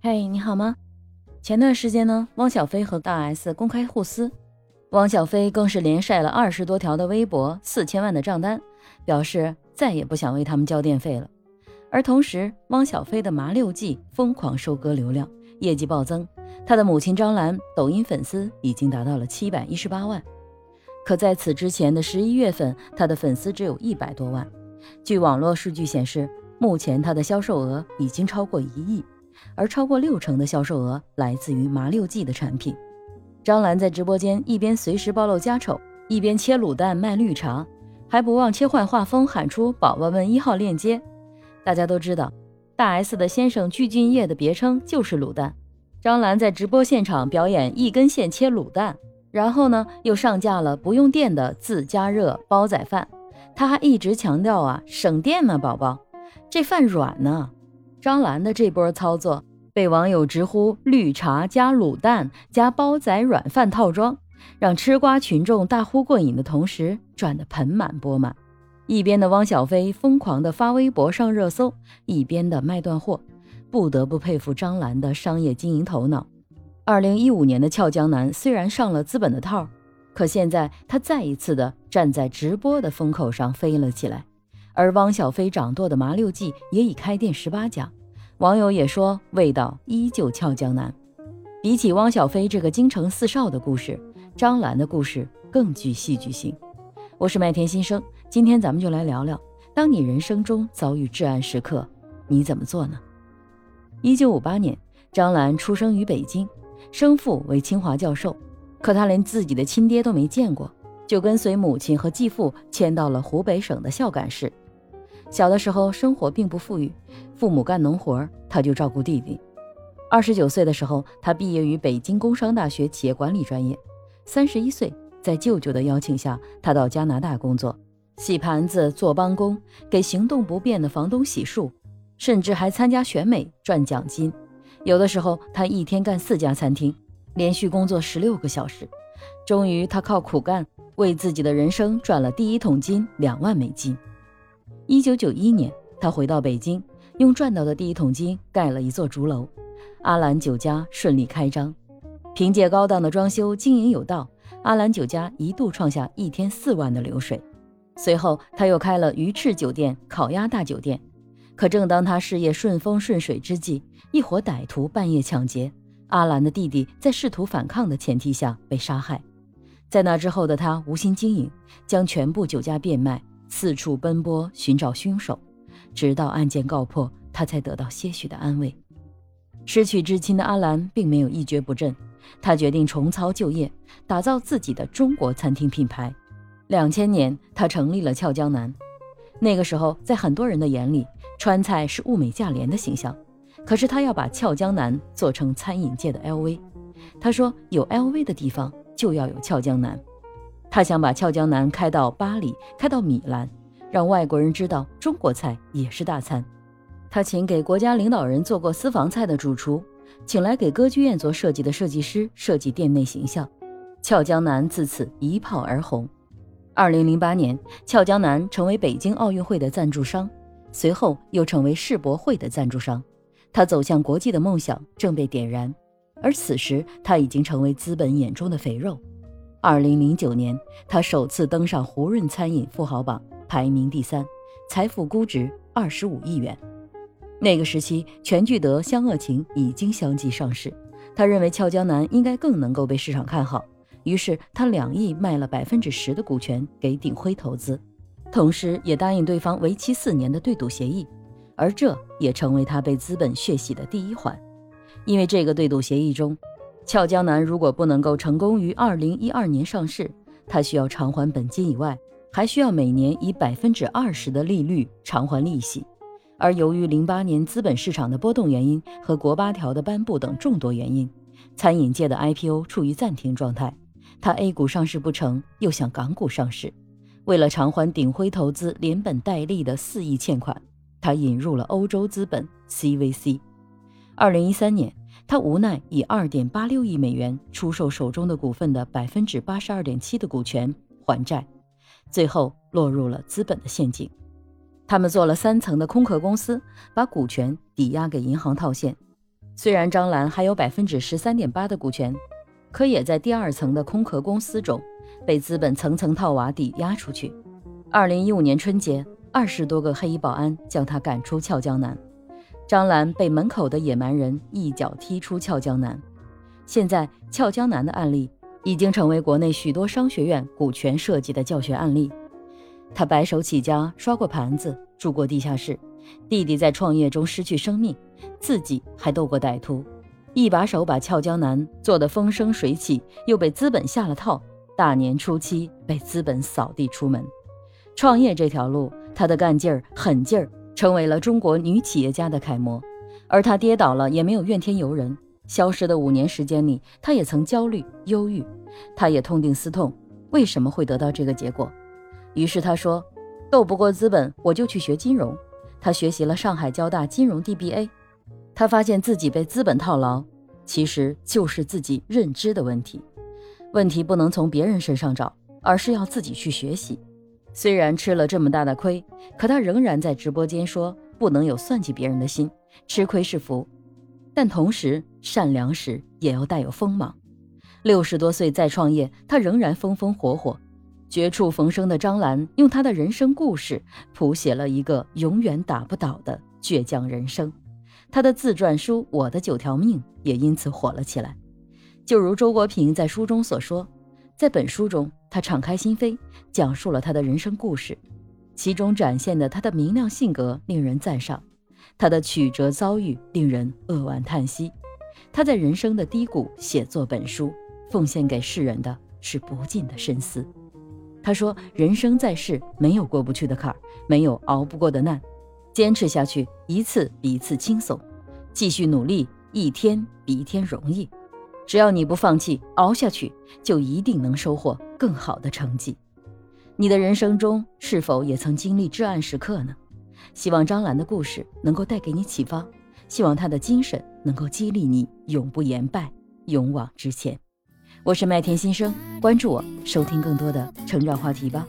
嘿，你好吗？前段时间呢，汪小菲和大 S 公开互撕，汪小菲更是连晒了二十多条的微博，四千万的账单，表示再也不想为他们交电费了。而同时，汪小菲的麻六记疯狂收割流量，业绩暴增，他的母亲张兰抖音粉丝已经达到了七百一十八万。可在此之前的十一月份，他的粉丝只有一百多万。据网络数据显示，目前他的销售额已经超过一亿。而超过六成的销售额来自于麻六记的产品。张兰在直播间一边随时暴露家丑，一边切卤蛋卖绿茶，还不忘切换画风，喊出“宝宝们一号链接”。大家都知道，大 S 的先生具俊晔的别称就是卤蛋。张兰在直播现场表演一根线切卤蛋，然后呢又上架了不用电的自加热煲仔饭。她还一直强调啊，省电呢，宝宝，这饭软呢。张兰的这波操作被网友直呼“绿茶加卤蛋加煲仔软饭套装”，让吃瓜群众大呼过瘾的同时赚得盆满钵满。一边的汪小菲疯狂的发微博上热搜，一边的卖断货，不得不佩服张兰的商业经营头脑。二零一五年的俏江南虽然上了资本的套，可现在他再一次的站在直播的风口上飞了起来。而汪小菲掌舵的麻六记也已开店十八家，网友也说味道依旧俏江南。比起汪小菲这个京城四少的故事，张兰的故事更具戏剧性。我是麦田新生，今天咱们就来聊聊，当你人生中遭遇至暗时刻，你怎么做呢？一九五八年，张兰出生于北京，生父为清华教授，可她连自己的亲爹都没见过，就跟随母亲和继父迁到了湖北省的孝感市。小的时候生活并不富裕，父母干农活，他就照顾弟弟。二十九岁的时候，他毕业于北京工商大学企业管理专业。三十一岁，在舅舅的邀请下，他到加拿大工作，洗盘子、做帮工，给行动不便的房东洗漱，甚至还参加选美赚奖金。有的时候，他一天干四家餐厅，连续工作十六个小时。终于，他靠苦干为自己的人生赚了第一桶金两万美金。一九九一年，他回到北京，用赚到的第一桶金盖了一座竹楼，阿兰酒家顺利开张。凭借高档的装修、经营有道，阿兰酒家一度创下一天四万的流水。随后，他又开了鱼翅酒店、烤鸭大酒店。可正当他事业顺风顺水之际，一伙歹徒半夜抢劫，阿兰的弟弟在试图反抗的前提下被杀害。在那之后的他无心经营，将全部酒家变卖。四处奔波寻找凶手，直到案件告破，他才得到些许的安慰。失去至亲的阿兰并没有一蹶不振，他决定重操旧业，打造自己的中国餐厅品牌。两千年，他成立了俏江南。那个时候，在很多人的眼里，川菜是物美价廉的形象。可是他要把俏江南做成餐饮界的 LV。他说：“有 LV 的地方，就要有俏江南。”他想把俏江南开到巴黎，开到米兰，让外国人知道中国菜也是大餐。他请给国家领导人做过私房菜的主厨，请来给歌剧院做设计的设计师设计店内形象。俏江南自此一炮而红。二零零八年，俏江南成为北京奥运会的赞助商，随后又成为世博会的赞助商。他走向国际的梦想正被点燃，而此时他已经成为资本眼中的肥肉。二零零九年，他首次登上胡润餐饮富豪榜，排名第三，财富估值二十五亿元。那个时期，全聚德、湘鄂情已经相继上市，他认为俏江南应该更能够被市场看好，于是他两亿卖了百分之十的股权给鼎晖投资，同时也答应对方为期四年的对赌协议，而这也成为他被资本血洗的第一环，因为这个对赌协议中。俏江南如果不能够成功于二零一二年上市，它需要偿还本金以外，还需要每年以百分之二十的利率偿还利息。而由于零八年资本市场的波动原因和国八条的颁布等众多原因，餐饮界的 IPO 处于暂停状态。它 A 股上市不成，又想港股上市。为了偿还鼎晖投资连本带利的四亿欠款，他引入了欧洲资本 CVC。二零一三年。他无奈以二点八六亿美元出售手中的股份的百分之八十二点七的股权还债，最后落入了资本的陷阱。他们做了三层的空壳公司，把股权抵押给银行套现，虽然张兰还有百分之十三点八的股权，可也在第二层的空壳公司中被资本层层套娃抵押出去。二零一五年春节，二十多个黑衣保安将他赶出俏江南，张兰被门口的野蛮人一脚踢出俏江南。现在，俏江南的案例已经成为国内许多商学院股权设计的教学案例。他白手起家，刷过盘子，住过地下室，弟弟在创业中失去生命，自己还斗过歹徒，一把手把俏江南做得风生水起，又被资本下了套，大年初七被资本扫地出门。创业这条路，她的干劲儿、狠劲儿，成为了中国女企业家的楷模。而她跌倒了，也没有怨天尤人。消失的五年时间里，她也曾焦虑、忧郁，她也痛定思痛，为什么会得到这个结果？于是她说：“斗不过资本，我就去学金融。”她学习了上海交大金融 DBA。她发现自己被资本套牢，其实就是自己认知的问题。问题不能从别人身上找，而是要自己去学习。虽然吃了这么大的亏，可他仍然在直播间说不能有算计别人的心，吃亏是福，但同时善良时也要带有锋芒。六十多岁再创业，他仍然风风火火。绝处逢生的张兰用他的人生故事谱写了一个永远打不倒的倔强人生。他的自传书《我的九条命》也因此火了起来。就如周国平在书中所说。在本书中，他敞开心扉，讲述了他的人生故事，其中展现的他的明亮性格令人赞赏，他的曲折遭遇令人扼腕叹息。他在人生的低谷写作本书，奉献给世人的是不尽的深思。他说：“人生在世，没有过不去的坎儿，没有熬不过的难，坚持下去，一次比一次轻松；继续努力，一天比一天容易。”只要你不放弃，熬下去，就一定能收获更好的成绩。你的人生中是否也曾经历至暗时刻呢？希望张兰的故事能够带给你启发，希望她的精神能够激励你永不言败，勇往直前。我是麦田新生，关注我，收听更多的成长话题吧。